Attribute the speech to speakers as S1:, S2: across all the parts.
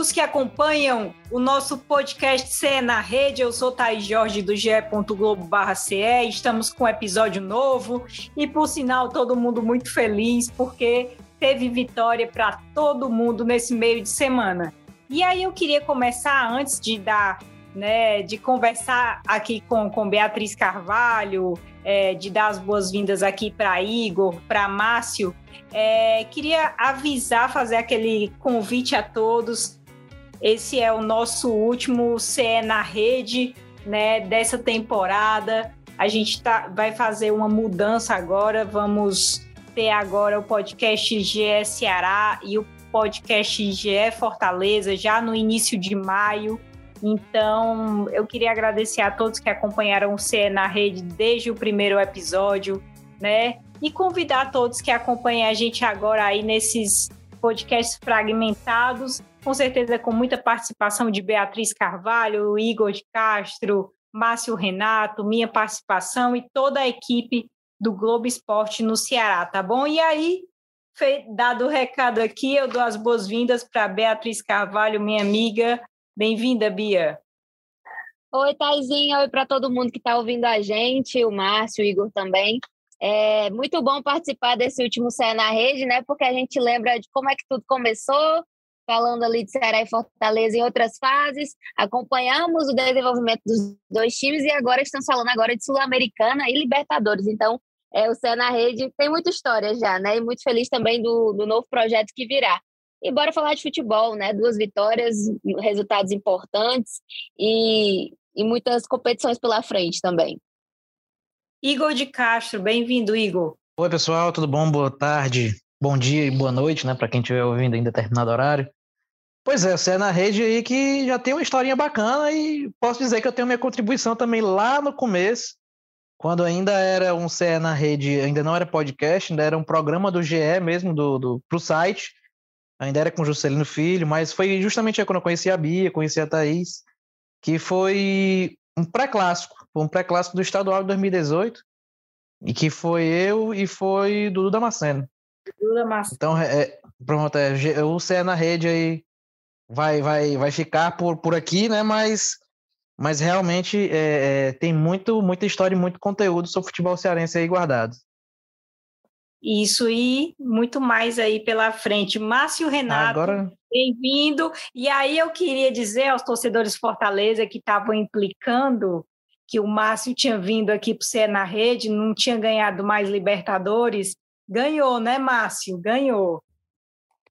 S1: Amigos que acompanham o nosso podcast CE na Rede. Eu sou Thaís Jorge do ge.globo.ce. Estamos com um episódio novo e, por sinal, todo mundo muito feliz porque teve vitória para todo mundo nesse meio de semana. E aí eu queria começar antes de dar, né, de conversar aqui com, com Beatriz Carvalho, é, de dar as boas-vindas aqui para Igor, para Márcio. É, queria avisar, fazer aquele convite a todos. Esse é o nosso último CE na rede, né, dessa temporada. A gente tá, vai fazer uma mudança agora. Vamos ter agora o podcast GE Ceará e o podcast GE Fortaleza já no início de maio. Então, eu queria agradecer a todos que acompanharam o CE na rede desde o primeiro episódio, né? E convidar todos que acompanhem a gente agora aí nesses podcasts fragmentados, com certeza com muita participação de Beatriz Carvalho, Igor de Castro, Márcio Renato, minha participação e toda a equipe do Globo Esporte no Ceará, tá bom? E aí, dado o recado aqui, eu dou as boas-vindas para Beatriz Carvalho, minha amiga. Bem-vinda, Bia.
S2: Oi, Taizinha. Oi para todo mundo que está ouvindo a gente, o Márcio, o Igor também. É muito bom participar desse último Ceará na Rede, né? Porque a gente lembra de como é que tudo começou, falando ali de Ceará e Fortaleza em outras fases. Acompanhamos o desenvolvimento dos dois times e agora estamos falando agora de Sul-Americana e Libertadores. Então, é, o Cé na Rede tem muita história já, né? E muito feliz também do, do novo projeto que virá. E bora falar de futebol, né? Duas vitórias, resultados importantes e, e muitas competições pela frente também.
S1: Igor de Castro, bem-vindo, Igor.
S3: Oi, pessoal, tudo bom? Boa tarde, bom dia e boa noite, né? Para quem estiver ouvindo em determinado horário. Pois é, você é na rede aí que já tem uma historinha bacana e posso dizer que eu tenho minha contribuição também lá no começo, quando ainda era um CE na rede, ainda não era podcast, ainda era um programa do GE mesmo, do, do, pro site, ainda era com Juscelino Filho, mas foi justamente aí quando eu conheci a Bia, conheci a Thaís, que foi um pré-clássico, um pré-clássico do estadual de 2018, e que foi eu e foi Dudu Damasceno.
S1: Dudu Damasceno.
S3: Então, é, é pronto, é, o CE na rede aí vai, vai, vai ficar por, por aqui, né, mas mas realmente é, é, tem muito, muita história e muito conteúdo sobre futebol cearense aí guardado.
S1: Isso e muito mais aí pela frente. Márcio Renato, Agora... bem-vindo. E aí eu queria dizer aos torcedores Fortaleza que estavam implicando que o Márcio tinha vindo aqui para ser na rede, não tinha ganhado mais Libertadores. Ganhou, né, Márcio? Ganhou.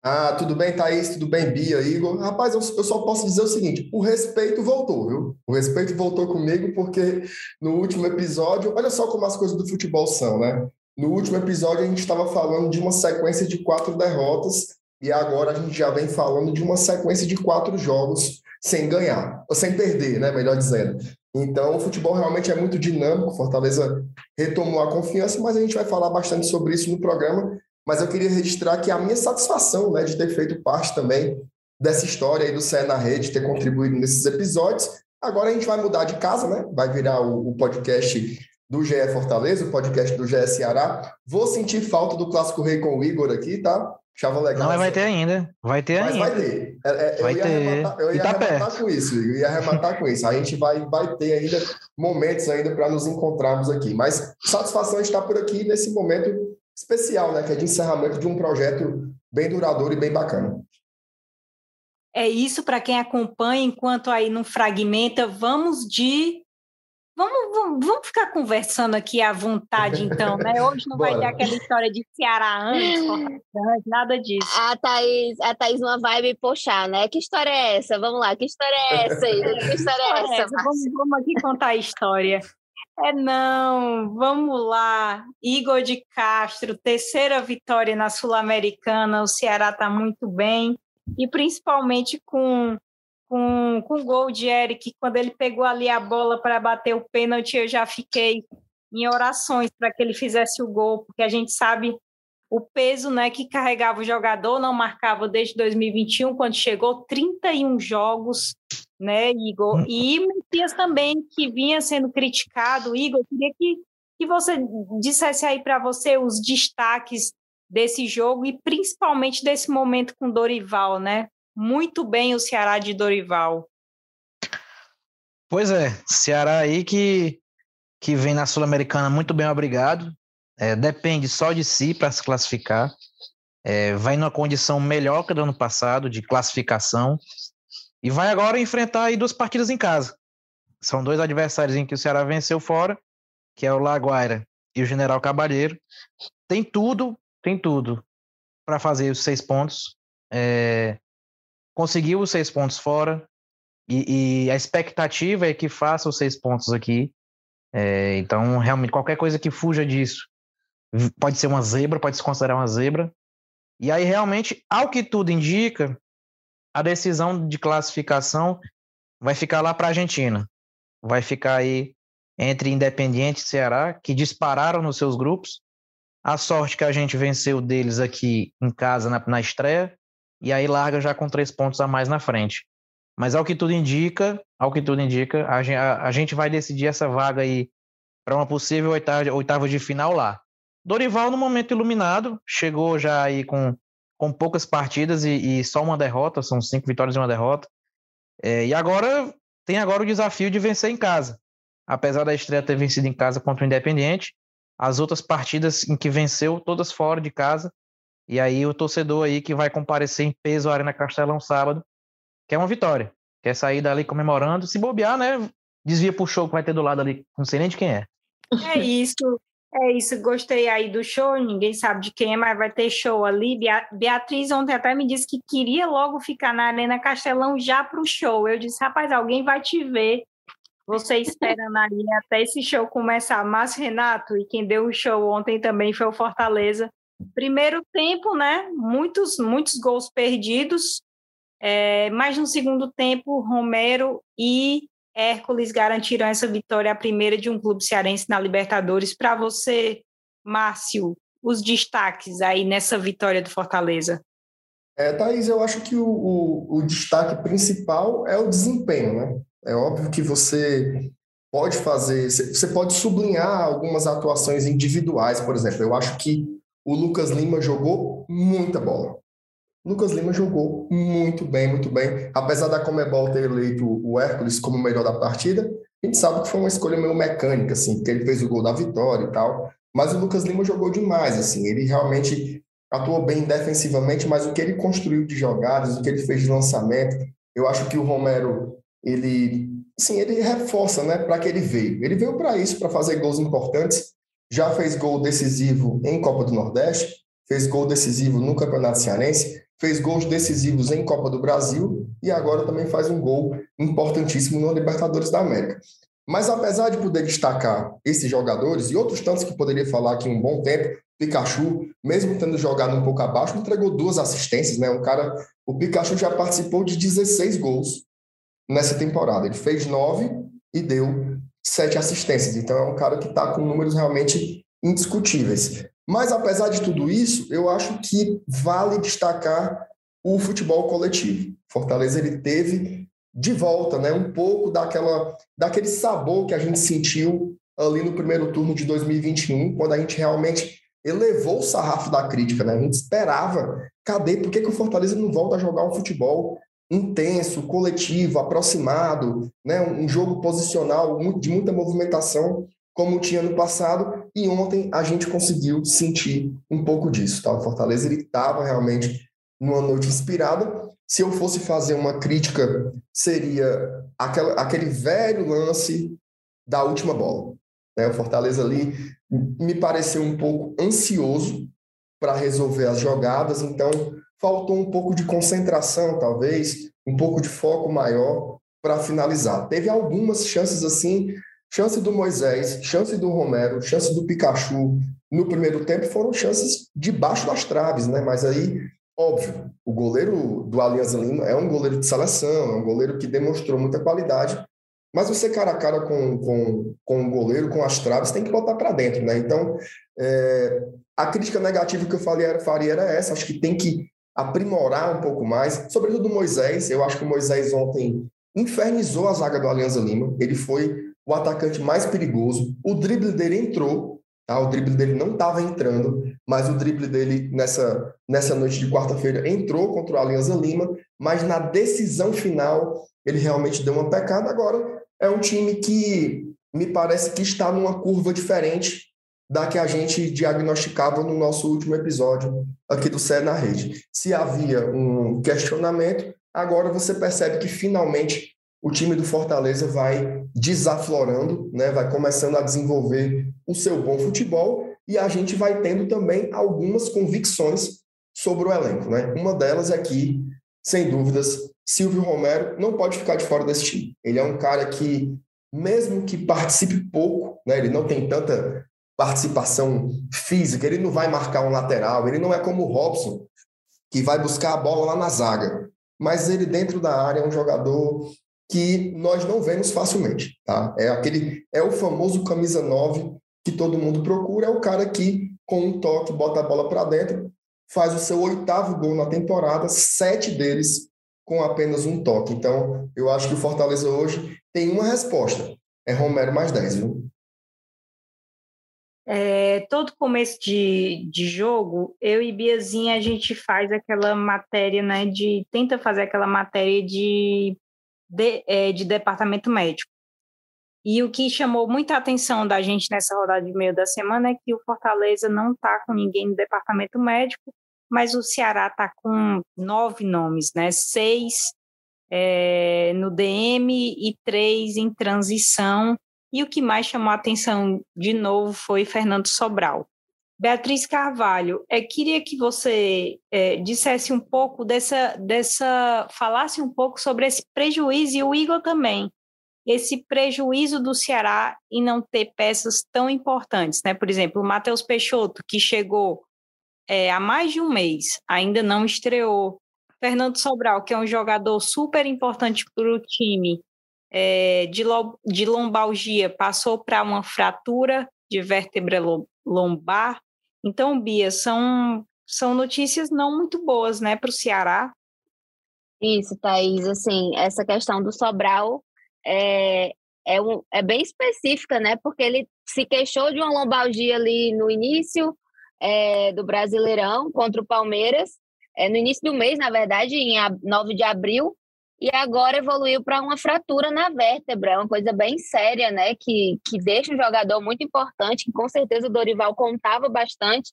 S4: Ah, tudo bem, Thaís? Tudo bem, Bia, Igor? Rapaz, eu, eu, só posso dizer o seguinte: o respeito voltou, viu? O respeito voltou comigo, porque no último episódio, olha só como as coisas do futebol são, né? No último episódio, a gente estava falando de uma sequência de quatro derrotas, e agora a gente já vem falando de uma sequência de quatro jogos sem ganhar, ou sem perder, né? Melhor dizendo. Então, o futebol realmente é muito dinâmico. Fortaleza retomou a confiança, mas a gente vai falar bastante sobre isso no programa mas eu queria registrar que a minha satisfação né, de ter feito parte também dessa história aí do CE na Rede, ter contribuído nesses episódios. Agora a gente vai mudar de casa, né? Vai virar o, o podcast do GE Fortaleza, o podcast do GE Ceará. Vou sentir falta do Clássico Rei com o Igor aqui, tá?
S3: Chava legal. Não, mas vai ter ainda. Vai ter
S4: mas
S3: ainda.
S4: vai ter. É, é, vai eu ia ter. Arrematar, eu ia tá arrematar perto. com isso. Eu ia arrematar com isso. A gente vai, vai ter ainda momentos ainda para nos encontrarmos aqui. Mas satisfação estar por aqui nesse momento especial, né? Que é de encerramento de um projeto bem duradouro e bem bacana.
S1: É isso para quem acompanha, enquanto aí não fragmenta, vamos de. Vamos, vamos, vamos ficar conversando aqui à vontade, então, né? Hoje não vai ter aquela história de Ceará antes, nada disso.
S2: A Thaís, a Thaís uma vibe puxar, né? Que história é essa? Vamos lá, que história é essa? Que história é essa?
S1: Vamos, vamos aqui contar a história. É não, vamos lá. Igor de Castro, terceira vitória na Sul-Americana. O Ceará está muito bem e principalmente com com, com o gol de Eric, quando ele pegou ali a bola para bater o pênalti, eu já fiquei em orações para que ele fizesse o gol, porque a gente sabe o peso né, que carregava o jogador, não marcava desde 2021, quando chegou 31 jogos, né, Igor? Hum. E Messias também, que vinha sendo criticado. Igor, queria que, que você dissesse aí para você os destaques desse jogo e principalmente desse momento com Dorival, né? Muito bem o Ceará de Dorival.
S3: Pois é, Ceará aí que, que vem na Sul-Americana muito bem obrigado, é, depende só de si para se classificar, é, vai numa condição melhor que do ano passado de classificação e vai agora enfrentar aí duas partidas em casa. São dois adversários em que o Ceará venceu fora, que é o Laguaira e o General Cabalheiro. Tem tudo tem tudo para fazer os seis pontos. É, conseguiu os seis pontos fora. E, e, a expectativa é que faça os seis pontos aqui. É, então, realmente, qualquer coisa que fuja disso pode ser uma zebra, pode se considerar uma zebra. E aí, realmente, ao que tudo indica, a decisão de classificação vai ficar lá para a Argentina. Vai ficar aí entre Independiente e Ceará, que dispararam nos seus grupos. A sorte que a gente venceu deles aqui em casa na, na estreia, e aí larga já com três pontos a mais na frente. Mas ao que tudo indica, ao que tudo indica, a, a, a gente vai decidir essa vaga aí para uma possível oitava, oitava de final lá. Dorival, no momento iluminado, chegou já aí com, com poucas partidas e, e só uma derrota, são cinco vitórias e uma derrota. É, e agora tem agora o desafio de vencer em casa. Apesar da estreia ter vencido em casa contra o Independiente, as outras partidas em que venceu, todas fora de casa. E aí o torcedor aí que vai comparecer em peso à Arena Castelão sábado, que é uma vitória. Quer sair dali comemorando, se bobear, né? Desvia pro show que vai ter do lado ali, não sei nem de quem é.
S1: É isso. É isso, gostei aí do show, ninguém sabe de quem é, mas vai ter show ali. Beatriz ontem até me disse que queria logo ficar na Arena Castelão já para o show. Eu disse, rapaz, alguém vai te ver você espera na linha até esse show começar. Mas, Renato, e quem deu o show ontem também foi o Fortaleza. Primeiro tempo, né? Muitos, muitos gols perdidos. É, mas no segundo tempo, Romero e Hércules garantiram essa vitória, a primeira de um clube cearense na Libertadores. Para você, Márcio, os destaques aí nessa vitória do Fortaleza?
S4: É, Thaís, eu acho que o, o, o destaque principal é o desempenho, né? É óbvio que você pode fazer, você pode sublinhar algumas atuações individuais, por exemplo. Eu acho que o Lucas Lima jogou muita bola. Lucas Lima jogou muito bem, muito bem. Apesar da Comebol ter eleito o Hércules como o melhor da partida, a gente sabe que foi uma escolha meio mecânica, assim, porque ele fez o gol da vitória e tal. Mas o Lucas Lima jogou demais, assim. Ele realmente atuou bem defensivamente, mas o que ele construiu de jogadas, o que ele fez de lançamento, eu acho que o Romero ele, sim, ele reforça, né, para que ele veio. Ele veio para isso, para fazer gols importantes. Já fez gol decisivo em Copa do Nordeste, fez gol decisivo no Campeonato Cearense, fez gols decisivos em Copa do Brasil e agora também faz um gol importantíssimo no Libertadores da América. Mas apesar de poder destacar esses jogadores e outros tantos que poderia falar aqui um bom tempo, Pikachu, mesmo tendo jogado um pouco abaixo, entregou duas assistências, né? Um cara, o Pikachu já participou de 16 gols nessa temporada. Ele fez nove e deu sete assistências. Então é um cara que está com números realmente indiscutíveis. Mas apesar de tudo isso, eu acho que vale destacar o futebol coletivo. Fortaleza ele teve de volta, né, um pouco daquela daquele sabor que a gente sentiu ali no primeiro turno de 2021, quando a gente realmente elevou o sarrafo da crítica, né? A gente esperava, cadê? Por que, que o Fortaleza não volta a jogar um futebol intenso, coletivo, aproximado, né? um jogo posicional de muita movimentação, como tinha no passado, e ontem a gente conseguiu sentir um pouco disso. Tá? O Fortaleza ele estava realmente numa noite inspirada. Se eu fosse fazer uma crítica, seria aquela, aquele velho lance da última bola. Né? O Fortaleza ali me pareceu um pouco ansioso para resolver as jogadas, então faltou um pouco de concentração, talvez, um pouco de foco maior para finalizar. Teve algumas chances assim, chance do Moisés, chance do Romero, chance do Pikachu no primeiro tempo foram chances debaixo das traves, né? Mas aí, óbvio, o goleiro do Alianza Lima é um goleiro de seleção, é um goleiro que demonstrou muita qualidade, Mas você cara a cara com, com, com o goleiro, com as traves, tem que botar para dentro, né? Então, é, a crítica negativa que eu falei era, faria era essa. Acho que tem que aprimorar um pouco mais, sobretudo o Moisés. Eu acho que o Moisés ontem infernizou a zaga do Alianza Lima. Ele foi o atacante mais perigoso. O drible dele entrou, tá? O drible dele não estava entrando, mas o drible dele nessa, nessa noite de quarta-feira entrou contra o Alianza Lima, mas na decisão final ele realmente deu uma pecada. Agora é um time que me parece que está numa curva diferente da que a gente diagnosticava no nosso último episódio aqui do Cé na Rede. Se havia um questionamento, agora você percebe que finalmente o time do Fortaleza vai desaflorando, né? vai começando a desenvolver o seu bom futebol e a gente vai tendo também algumas convicções sobre o elenco. Né? Uma delas é que, sem dúvidas, Silvio Romero não pode ficar de fora desse time. Ele é um cara que, mesmo que participe pouco, né? ele não tem tanta participação física, ele não vai marcar um lateral, ele não é como o Robson, que vai buscar a bola lá na zaga. Mas ele, dentro da área, é um jogador que nós não vemos facilmente. Tá? É aquele, é o famoso camisa 9 que todo mundo procura, é o cara que, com um toque, bota a bola para dentro, faz o seu oitavo gol na temporada, sete deles com apenas um toque. Então, eu acho que o Fortaleza hoje tem uma resposta. É Romero mais 10, viu?
S1: É, todo começo de, de jogo, eu e Biazinha, a gente faz aquela matéria, né, de, tenta fazer aquela matéria de, de, é, de departamento médico. E o que chamou muita atenção da gente nessa rodada de meio da semana é que o Fortaleza não está com ninguém no departamento médico, mas o Ceará está com nove nomes, né? Seis é, no DM e três em transição e o que mais chamou a atenção de novo foi Fernando Sobral. Beatriz Carvalho, é, queria que você é, dissesse um pouco dessa, dessa, falasse um pouco sobre esse prejuízo e o Igor também, esse prejuízo do Ceará em não ter peças tão importantes, né? Por exemplo, o Matheus Peixoto, que chegou é, há mais de um mês, ainda não estreou. Fernando Sobral, que é um jogador super importante para o time, é, de, de lombalgia passou para uma fratura de vértebra lombar. Então, Bia, são, são notícias não muito boas, né, para o Ceará.
S2: Isso, Thaís, assim, essa questão do Sobral é, é, um, é bem específica, né, porque ele se queixou de uma lombalgia ali no início é, do Brasileirão contra o Palmeiras, é, no início do mês, na verdade, em 9 de abril, e agora evoluiu para uma fratura na vértebra, é uma coisa bem séria, né? Que, que deixa um jogador muito importante, que com certeza o Dorival contava bastante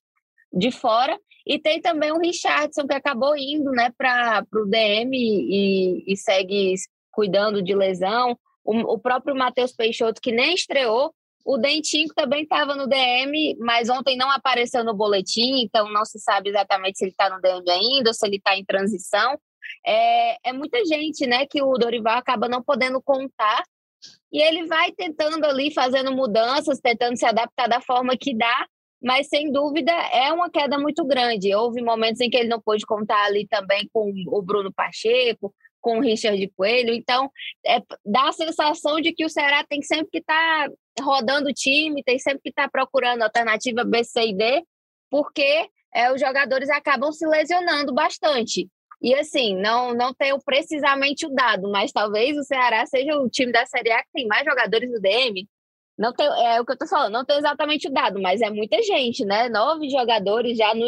S2: de fora. E tem também o Richardson, que acabou indo né, para o DM e, e, segue cuidando de lesão. O, o próprio Matheus Peixoto, que nem estreou. O Dentinho também estava no DM, mas ontem não apareceu no boletim, então não se sabe exatamente se ele está no DM ainda ou se ele está em transição é, é muita gente, né, que o Dorival acaba não podendo contar e ele vai tentando ali, fazendo mudanças, tentando se adaptar da forma que dá, mas sem dúvida é uma queda muito grande. Houve momentos em que ele não pôde contar ali também com o Bruno Pacheco, com o Richard Coelho, então é, dá a sensação de que o Ceará tem sempre que estar tá rodando o time, tem sempre que estar tá procurando alternativa B, C e D, porque é, os jogadores acabam se lesionando bastante. E assim, não, não tenho precisamente o dado, mas talvez o Ceará seja o time da Série A que tem mais jogadores no DM. Não tem, é o que eu tô falando, não tenho exatamente o dado, mas é muita gente, né? Nove jogadores já no,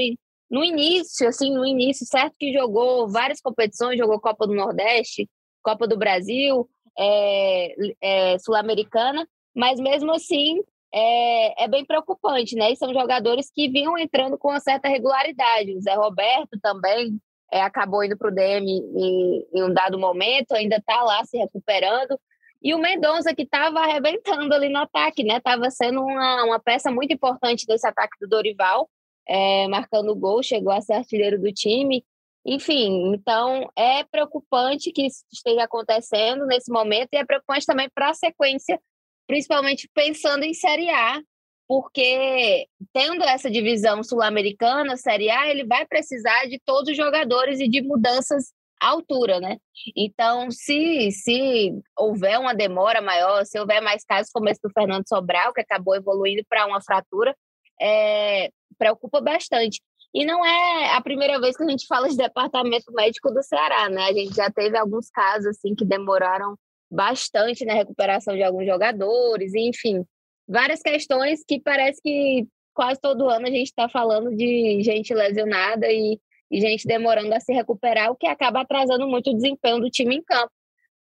S2: no início, assim, no início, certo que jogou várias competições, jogou Copa do Nordeste, Copa do Brasil, é, é, Sul-Americana, mas mesmo assim é, é, bem preocupante, né? E são jogadores que vinham entrando com uma certa regularidade. O Zé Roberto também é, acabou indo para o DM em, em, um dado momento, ainda está lá se recuperando. E o Mendonça, que estava arrebentando ali no ataque, né? Estava sendo uma, uma peça muito importante desse ataque do Dorival, é, marcando gol, chegou a ser artilheiro do time. Enfim, então é preocupante que isso esteja acontecendo nesse momento e é preocupante também para a sequência, principalmente pensando em Série A, porque tendo essa divisão sul-americana, Série A, ele vai precisar de todos os jogadores e de mudanças altura, né? Então, se, se houver uma demora maior, se houver mais casos como esse do Fernando Sobral, que acabou evoluindo para uma fratura, é, preocupa bastante. E não é a primeira vez que a gente fala de departamento médico do Ceará, né? A gente já teve alguns casos assim que demoraram bastante na recuperação de alguns jogadores, enfim, várias questões que parece que quase todo ano a gente está falando de gente lesionada e, e gente demorando a se recuperar, o que acaba atrasando muito o desempenho do time em campo.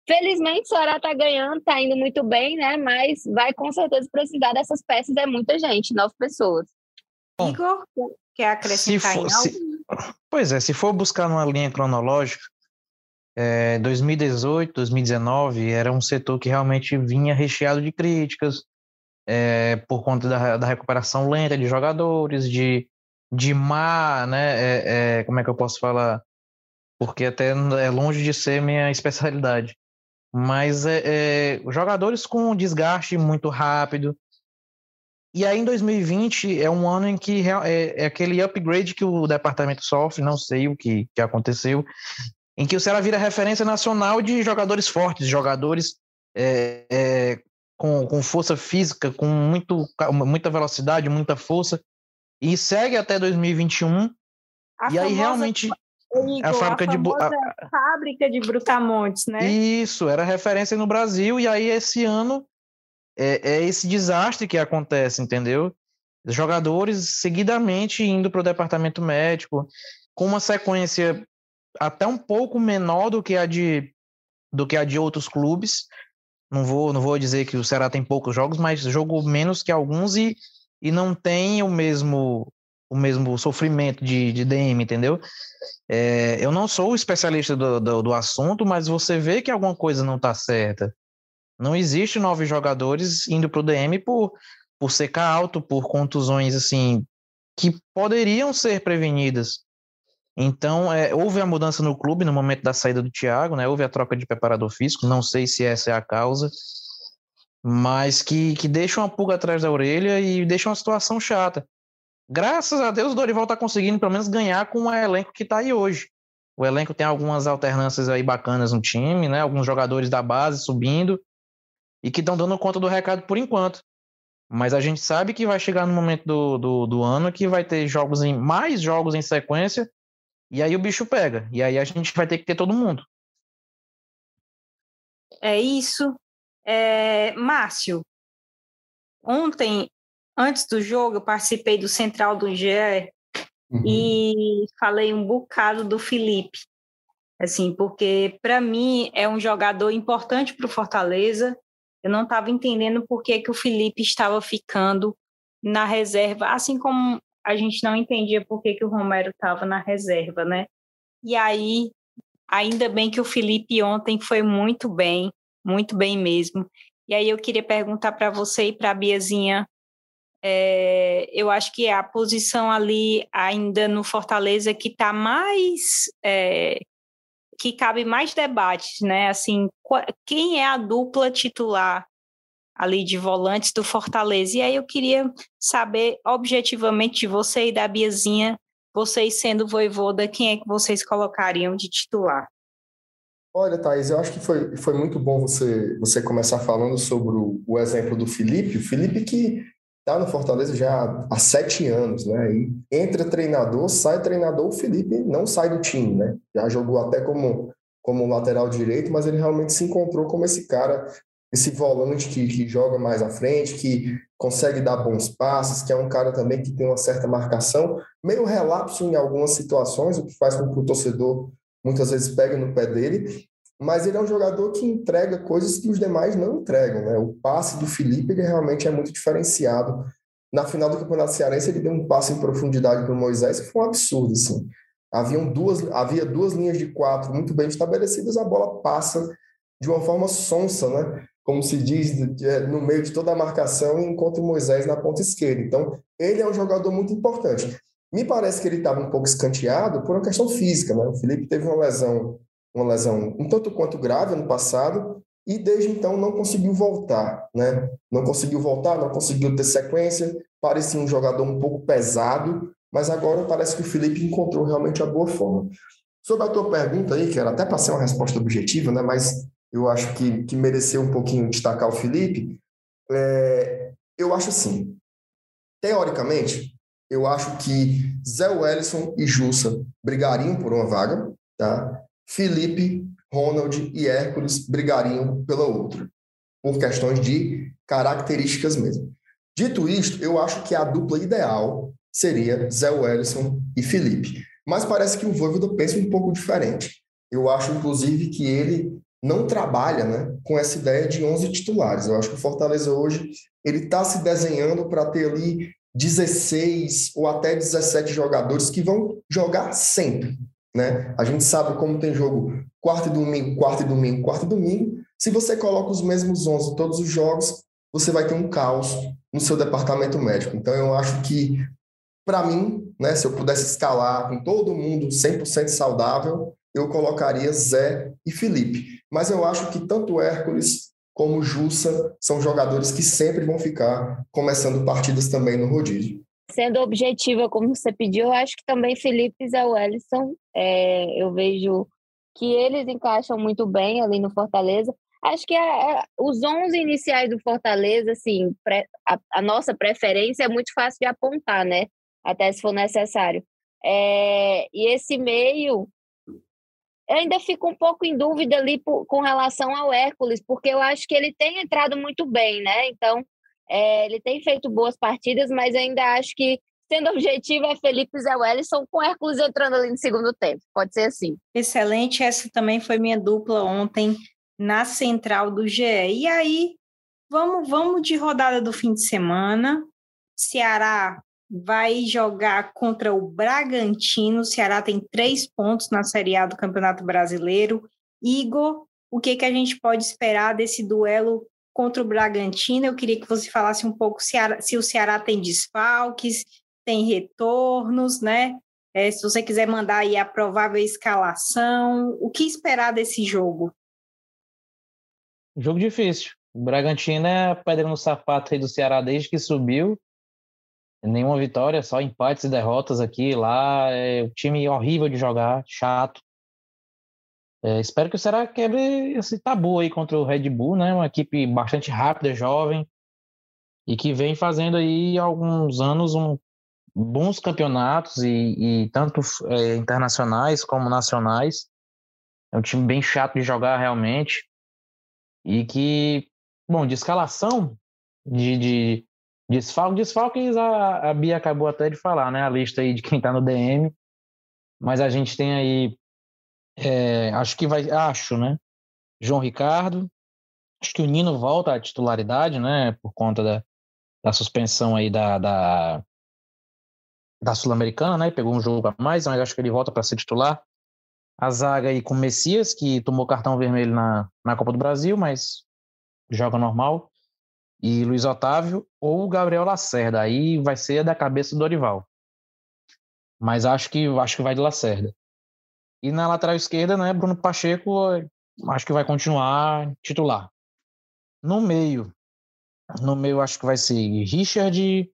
S2: Felizmente, o Ceará está ganhando, está indo muito bem, né? Mas vai com certeza precisar dessas peças, é muita gente, nove pessoas.
S1: Bom, Igor, quer acrescentar for,
S3: se, Pois é, se for buscar numa linha cronológica, é, 2018, 2019 era um setor que realmente vinha recheado de críticas é, por conta da, da, recuperação lenta de jogadores, de, de má, né? É, é, como é que eu posso falar? Porque até é longe de ser minha especialidade. Mas jogadores com desgaste muito rápido, e aí, em 2020, é um ano em que é, é, aquele upgrade que o departamento sofre, não sei o que, que aconteceu, em que o Ceará vira referência nacional de jogadores fortes, jogadores é, é, com, com força física, com muito, muita velocidade, muita força, e segue até 2021. A e aí, realmente.
S1: Igor, a fábrica a de a, fábrica de Brutamontes, né?
S3: Isso, era referência no Brasil, e aí esse ano é, é esse desastre que acontece, entendeu? Jogadores seguidamente indo para o departamento médico, com uma sequência até um pouco menor do que a de do que a de outros clubes. Não vou, não vou dizer que o Ceará tem poucos jogos, mas jogou menos que alguns e, e não tem o mesmo o mesmo sofrimento de, de DM, entendeu? É, eu não sou especialista do, do, do, assunto, mas você vê que alguma coisa não está certa. Não existe nove jogadores indo para o DM por, por secar alto, por contusões assim que poderiam ser prevenidas. Então, é, houve a mudança no clube no momento da saída do Thiago, né? Houve a troca de preparador físico, não sei se essa é a causa, mas que, que deixa uma pulga atrás da orelha e deixa uma situação chata. Graças a Deus, o Dorival está conseguindo pelo menos ganhar com o elenco que está aí hoje. O elenco tem algumas alternâncias aí bacanas no time, né? Alguns jogadores da base subindo e que estão dando conta do recado por enquanto. Mas a gente sabe que vai chegar no momento do, do, do, ano que vai ter jogos em mais jogos em sequência, e aí o bicho pega. E aí a gente vai ter que ter todo mundo.
S1: É isso. É, Márcio, ontem, antes do jogo, eu participei do Central do GE uhum. e falei um bocado do Felipe. Assim, porque para mim é um jogador importante para o Fortaleza eu não estava entendendo por que, que o Felipe estava ficando na reserva, assim como a gente não entendia por que, que o Romero estava na reserva, né? E aí, ainda bem que o Felipe ontem foi muito bem, muito bem mesmo. E aí eu queria perguntar para você e para a Biazinha, é, eu acho que é a posição ali ainda no Fortaleza que está mais é, que cabe mais debates, né? Assim, quem é a dupla titular ali de volantes do Fortaleza? E aí eu queria saber objetivamente de você e da Biazinha, vocês sendo voivoda, quem é que vocês colocariam de titular?
S4: Olha, Thaís, eu acho que foi, foi muito bom você, você começar falando sobre o, o exemplo do Felipe. O Felipe que está no Fortaleza já há sete anos, né? E entra treinador, sai treinador, o Felipe não sai do time, né? Já jogou até como, como lateral direito, mas ele realmente se encontrou como esse cara, esse volante que, que joga mais à frente, que consegue dar bons passes, que é um cara também que tem uma certa marcação, meio relapso em algumas situações, o que faz com que o torcedor muitas vezes pegue no pé dele, mas ele é um jogador que entrega coisas que os demais não entregam, né? O passe do Felipe ele realmente é muito diferenciado. Na final do Campeonato Cearense ele deu um passe em profundidade para o Moisés que foi um absurdo, assim. Haviam duas, havia duas linhas de quatro muito bem estabelecidas, a bola passa de uma forma sonsa, né? Como se diz, no meio de toda a marcação e encontra o Moisés na ponta esquerda. Então, ele é um jogador muito importante. Me parece que ele estava um pouco escanteado por uma questão física, né? O Felipe teve uma lesão uma lesão um tanto quanto grave ano passado e desde então não conseguiu voltar, né? Não conseguiu voltar, não conseguiu ter sequência, parecia um jogador um pouco pesado, mas agora parece que o Felipe encontrou realmente a boa forma. Sobre a tua pergunta aí, que era até para ser uma resposta objetiva, né? Mas eu acho que, que mereceu um pouquinho destacar o Felipe. É, eu acho assim, teoricamente, eu acho que Zé Wellison e Jussa brigariam por uma vaga, tá? Felipe, Ronald e Hércules brigariam pela outra, por questões de características mesmo. Dito isto, eu acho que a dupla ideal seria Zé Wellison e Felipe. Mas parece que o Voivoda pensa um pouco diferente. Eu acho, inclusive, que ele não trabalha né, com essa ideia de 11 titulares. Eu acho que o Fortaleza hoje ele está se desenhando para ter ali 16 ou até 17 jogadores que vão jogar sempre. Né? A gente sabe como tem jogo quarto e domingo, quarto e domingo, quarto e domingo. Se você coloca os mesmos 11 todos os jogos, você vai ter um caos no seu departamento médico. Então, eu acho que, para mim, né, se eu pudesse escalar com todo mundo 100% saudável, eu colocaria Zé e Felipe. Mas eu acho que tanto Hércules como Jussa são jogadores que sempre vão ficar começando partidas também no rodízio.
S2: Sendo objetiva, como você pediu, eu acho que também Felipe e Zé Wellison, é, eu vejo que eles encaixam muito bem ali no Fortaleza. Acho que a, a, os 11 iniciais do Fortaleza, assim, pré, a, a, nossa preferência é muito fácil de apontar, né? Até se for necessário. É, e esse meio, eu ainda fico um pouco em dúvida ali por, com relação ao Hércules, porque eu acho que ele tem entrado muito bem, né? Então, é, ele tem feito boas partidas, mas ainda acho que, sendo objetivo, é Felipe Zé Wellison com Hércules entrando ali no segundo tempo. Pode ser assim.
S1: Excelente. Essa também foi minha dupla ontem na central do GE. E aí, vamos, vamos de rodada do fim de semana. Ceará vai jogar contra o Bragantino. O Ceará tem três pontos na Série A do Campeonato Brasileiro. Igor, o que, que a gente pode esperar desse duelo contra o Bragantino? Eu queria que você falasse um pouco se, o Ceará tem desfalques, tem retornos, né? É, se você quiser mandar aí a provável escalação, o que esperar desse jogo?
S3: Jogo difícil. O Bragantino é pedra no sapato aí do Ceará desde que subiu. Nenhuma vitória, só empates e derrotas aqui lá. É um time horrível de jogar, chato. É, espero que o Ceará quebre esse tabu aí contra o Red Bull, né? Uma equipe bastante rápida, jovem e que vem fazendo aí alguns anos um, bons campeonatos e, e tanto é, internacionais como nacionais. É um time bem chato de jogar realmente e que, bom, de escalação, de, de Desfalque, desfalques a, a Bia acabou até de falar, né? A lista aí de quem tá no DM. Mas a gente tem aí, é, acho que vai, acho, né? João Ricardo, acho que o Nino volta à titularidade, né? Por conta da, da suspensão aí da, da, da Sul-Americana, né? Pegou um jogo a mais, mas acho que ele volta para ser titular. A zaga aí com o Messias, que tomou cartão vermelho na, na Copa do Brasil, mas joga normal e Luiz Otávio ou Gabriel Lacerda. Aí vai ser da cabeça do Dorival. Mas acho que acho que vai de Lacerda. E na lateral esquerda, né, Bruno Pacheco, acho que vai continuar titular. No meio, no meio acho que vai ser Richard,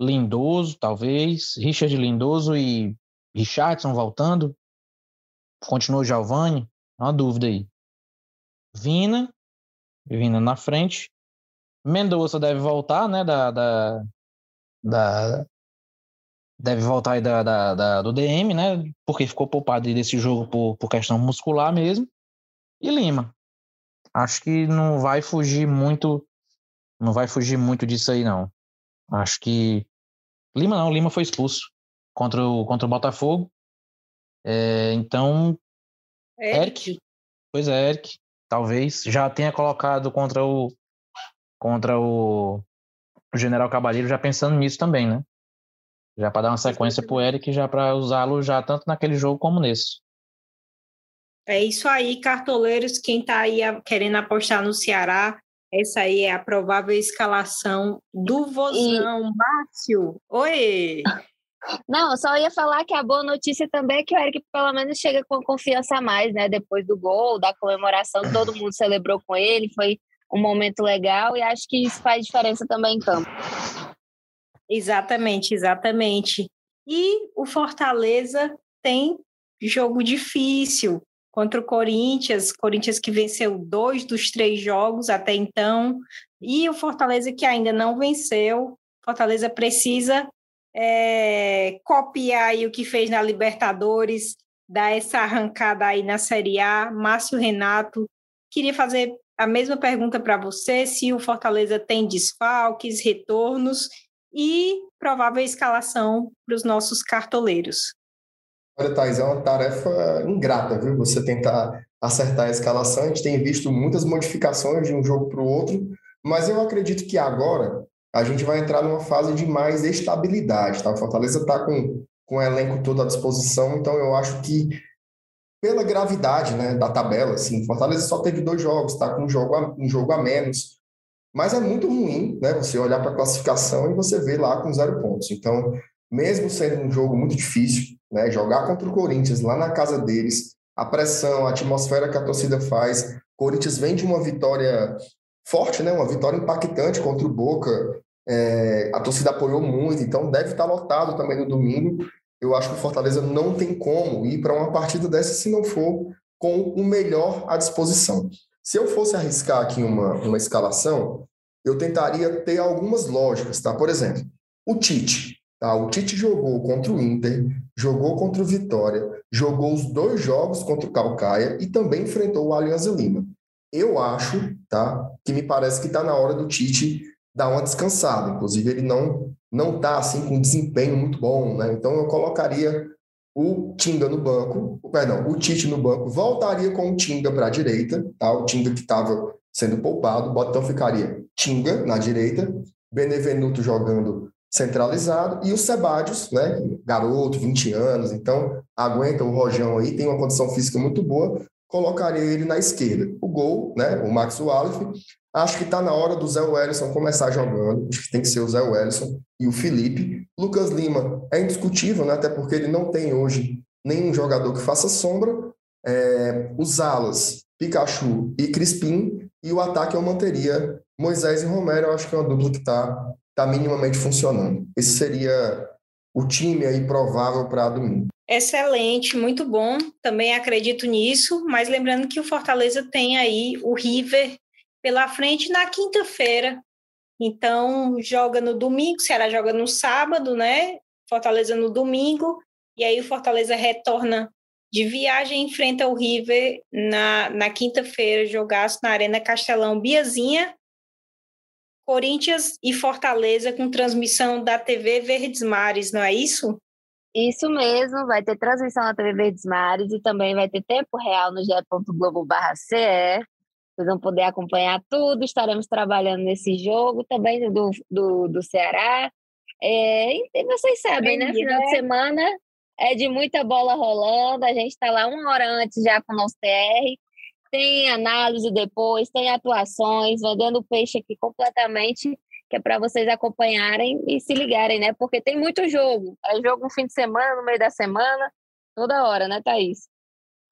S3: Lindoso, talvez, Richard Lindoso e Richardson voltando. Continua o Giovani, uma dúvida aí. Vina, Vina na frente. Mendonça deve voltar, né? Da, da, da deve voltar aí da, da, da, do DM, né? Porque ficou poupado desse jogo por, por questão muscular mesmo. E Lima. Acho que não vai fugir muito. Não vai fugir muito disso aí, não. Acho que. Lima não, Lima foi expulso contra o, contra o Botafogo. É, então. Eric. Eric. Pois é, Eric. Talvez já tenha colocado contra o, contra o, o General Cabalheiro, já pensando nisso também, né? Já para dar uma sequência para o Eric, já para usá-lo já tanto naquele jogo como nesse.
S1: É isso aí, cartoleiros. Quem está aí querendo apostar no Ceará, essa aí é a provável escalação do Vozão. E... Márcio, oi!
S2: Não, só ia falar que a boa notícia também é que o Eric pelo menos chega com confiança a mais, né? Depois do gol, da comemoração, todo mundo celebrou com ele, foi um momento legal e acho que isso faz diferença também em campo.
S1: Exatamente, exatamente. E o Fortaleza tem jogo difícil contra o Corinthians, Corinthians que venceu dois dos três jogos até então, e o Fortaleza que ainda não venceu. Fortaleza precisa é, copiar o que fez na Libertadores, dar essa arrancada aí na Série A. Márcio Renato, queria fazer a mesma pergunta para você: se o Fortaleza tem desfalques, retornos e provável escalação para os nossos cartoleiros.
S4: Olha, Thais, é uma tarefa ingrata, viu? Você tentar acertar a escalação. A gente tem visto muitas modificações de um jogo para o outro, mas eu acredito que agora a gente vai entrar numa fase de mais estabilidade, tá? O Fortaleza está com, com o elenco todo à disposição, então eu acho que pela gravidade né, da tabela, assim, Fortaleza só teve dois jogos, está com um jogo, a, um jogo a menos, mas é muito ruim né, você olhar para a classificação e você ver lá com zero pontos. Então, mesmo sendo um jogo muito difícil, né, jogar contra o Corinthians lá na casa deles, a pressão, a atmosfera que a torcida faz, Corinthians vem de uma vitória forte, né? Uma vitória impactante contra o Boca. É, a torcida apoiou muito, então deve estar lotado também no domingo. Eu acho que o Fortaleza não tem como ir para uma partida dessa se não for com o melhor à disposição. Se eu fosse arriscar aqui uma, uma escalação, eu tentaria ter algumas lógicas, tá? Por exemplo, o Tite. Tá? O Tite jogou contra o Inter, jogou contra o Vitória, jogou os dois jogos contra o Calcaia e também enfrentou o Alianza Lima. Eu acho, tá, que me parece que está na hora do Tite dar uma descansada. Inclusive, ele não não está assim com desempenho muito bom, né? Então eu colocaria o Tinga no banco, perdão, o Tite no banco, voltaria com o Tinga para a direita, tá? O Tinga que estava sendo poupado, então ficaria Tinga na direita, Benevenuto jogando centralizado e o Sebadios, né, garoto, 20 anos, então aguenta o rojão aí, tem uma condição física muito boa, colocaria ele na esquerda. O gol, né, o Max Wallace, acho que está na hora do Zé Wellison começar jogando, acho que tem que ser o Zé Wellison e o Felipe. Lucas Lima é indiscutível, né, até porque ele não tem hoje nenhum jogador que faça sombra. É, os alas, Pikachu e Crispim, e o ataque eu manteria Moisés e Romero, eu acho que é uma dupla que está tá minimamente funcionando. Esse seria o time aí provável para domingo.
S1: Excelente, muito bom. Também acredito nisso, mas lembrando que o Fortaleza tem aí o River pela frente na quinta-feira. Então, joga no domingo, Ceará joga no sábado, né? Fortaleza no domingo, e aí o Fortaleza retorna de viagem, enfrenta o River na, na quinta-feira, jogaço na Arena Castelão Biazinha, Corinthians e Fortaleza com transmissão da TV Verdes Mares, não é isso?
S2: Isso mesmo, vai ter transmissão na TV Verdes Mares e também vai ter tempo real no ge.globo.ce. Vocês vão poder acompanhar tudo, estaremos trabalhando nesse jogo também do, do, do Ceará. É, e vocês sabem, né? Final de semana é de muita bola rolando, a gente está lá uma hora antes já com o nosso TR, tem análise depois, tem atuações, vendendo peixe aqui completamente que é para vocês acompanharem e se ligarem, né? Porque tem muito jogo. É jogo no fim de semana, no meio da semana, toda hora, né, Thaís?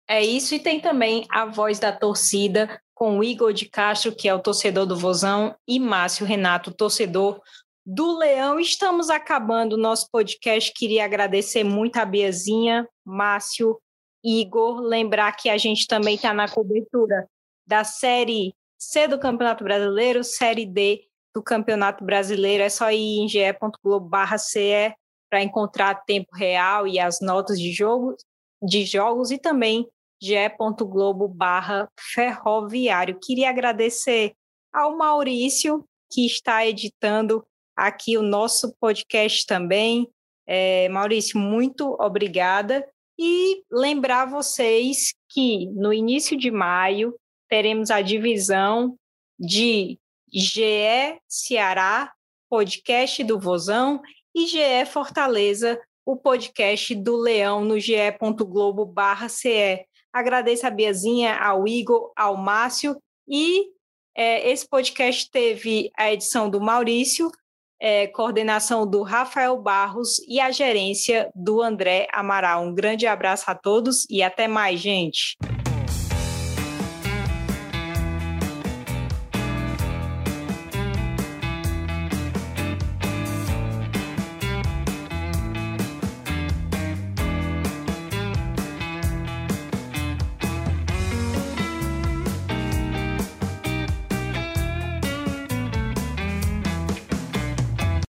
S1: É isso, e tem também a voz da torcida com o Igor de Castro, que é o torcedor do Vozão, e Márcio Renato, torcedor do Leão. Estamos acabando o nosso podcast. Queria agradecer muito a Biazinha, Márcio, Igor. Lembrar que a gente também está na cobertura da Série C do Campeonato Brasileiro, Série D do Campeonato Brasileiro, é só ir em ge.globo.ce para encontrar tempo real e as notas de jogo, de jogos e também ge.globo ferroviário. Queria agradecer ao Maurício, que está editando aqui o nosso podcast também. É, Maurício, muito obrigada. E lembrar vocês que no início de maio teremos a divisão de GE Ceará, podcast do Vozão, e GE Fortaleza, o podcast do Leão no ge.globo.ce. Agradeço a Biazinha, ao Igor, ao Márcio, e é, esse podcast teve a edição do Maurício, é, coordenação do Rafael Barros e a gerência do André Amaral. Um grande abraço a todos e até mais, gente.